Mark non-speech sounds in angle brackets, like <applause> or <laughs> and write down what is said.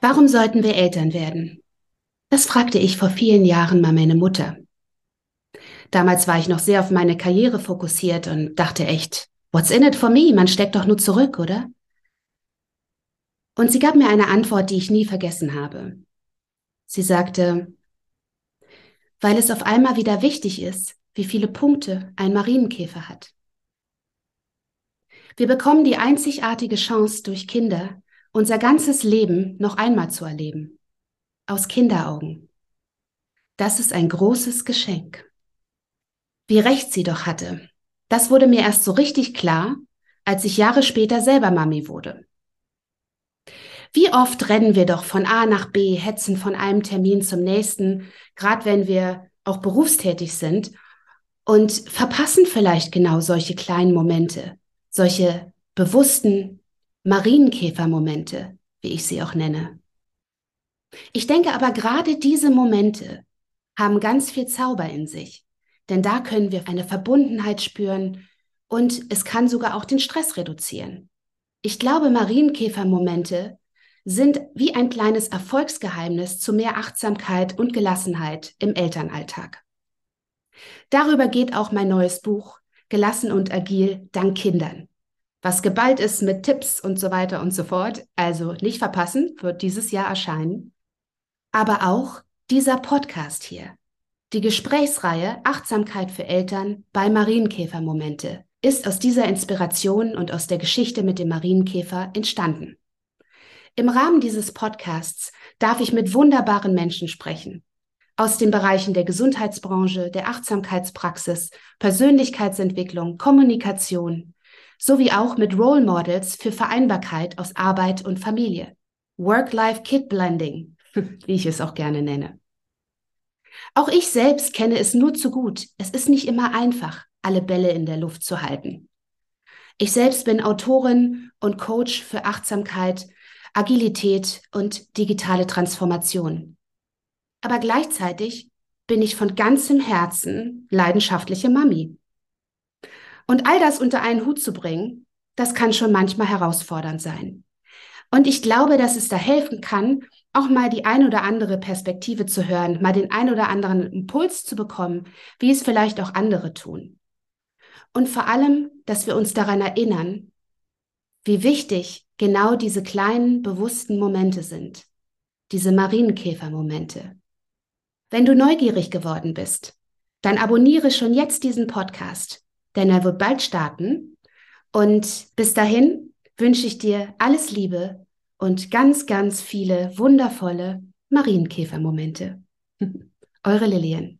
Warum sollten wir Eltern werden? Das fragte ich vor vielen Jahren mal meine Mutter. Damals war ich noch sehr auf meine Karriere fokussiert und dachte echt, what's in it for me? Man steckt doch nur zurück, oder? Und sie gab mir eine Antwort, die ich nie vergessen habe. Sie sagte, weil es auf einmal wieder wichtig ist, wie viele Punkte ein Marienkäfer hat. Wir bekommen die einzigartige Chance durch Kinder, unser ganzes Leben noch einmal zu erleben. Aus Kinderaugen. Das ist ein großes Geschenk. Wie recht sie doch hatte. Das wurde mir erst so richtig klar, als ich Jahre später selber Mami wurde. Wie oft rennen wir doch von A nach B, hetzen von einem Termin zum nächsten, gerade wenn wir auch berufstätig sind und verpassen vielleicht genau solche kleinen Momente, solche bewussten Marienkäfermomente, wie ich sie auch nenne. Ich denke aber gerade diese Momente haben ganz viel Zauber in sich, denn da können wir eine Verbundenheit spüren und es kann sogar auch den Stress reduzieren. Ich glaube, Marienkäfermomente sind wie ein kleines Erfolgsgeheimnis zu mehr Achtsamkeit und Gelassenheit im Elternalltag. Darüber geht auch mein neues Buch Gelassen und agil dank Kindern was geballt ist mit Tipps und so weiter und so fort. Also nicht verpassen, wird dieses Jahr erscheinen. Aber auch dieser Podcast hier. Die Gesprächsreihe Achtsamkeit für Eltern bei Marienkäfermomente ist aus dieser Inspiration und aus der Geschichte mit dem Marienkäfer entstanden. Im Rahmen dieses Podcasts darf ich mit wunderbaren Menschen sprechen. Aus den Bereichen der Gesundheitsbranche, der Achtsamkeitspraxis, Persönlichkeitsentwicklung, Kommunikation, sowie auch mit Role Models für Vereinbarkeit aus Arbeit und Familie. Work-Life-Kid-Blending, <laughs> wie ich es auch gerne nenne. Auch ich selbst kenne es nur zu gut. Es ist nicht immer einfach, alle Bälle in der Luft zu halten. Ich selbst bin Autorin und Coach für Achtsamkeit, Agilität und digitale Transformation. Aber gleichzeitig bin ich von ganzem Herzen leidenschaftliche Mami. Und all das unter einen Hut zu bringen, das kann schon manchmal herausfordernd sein. Und ich glaube, dass es da helfen kann, auch mal die ein oder andere Perspektive zu hören, mal den ein oder anderen Impuls zu bekommen, wie es vielleicht auch andere tun. Und vor allem, dass wir uns daran erinnern, wie wichtig genau diese kleinen, bewussten Momente sind, diese Marienkäfermomente. Wenn du neugierig geworden bist, dann abonniere schon jetzt diesen Podcast denn er wird bald starten. Und bis dahin wünsche ich dir alles Liebe und ganz, ganz viele wundervolle Marienkäfermomente. <laughs> Eure Lillian.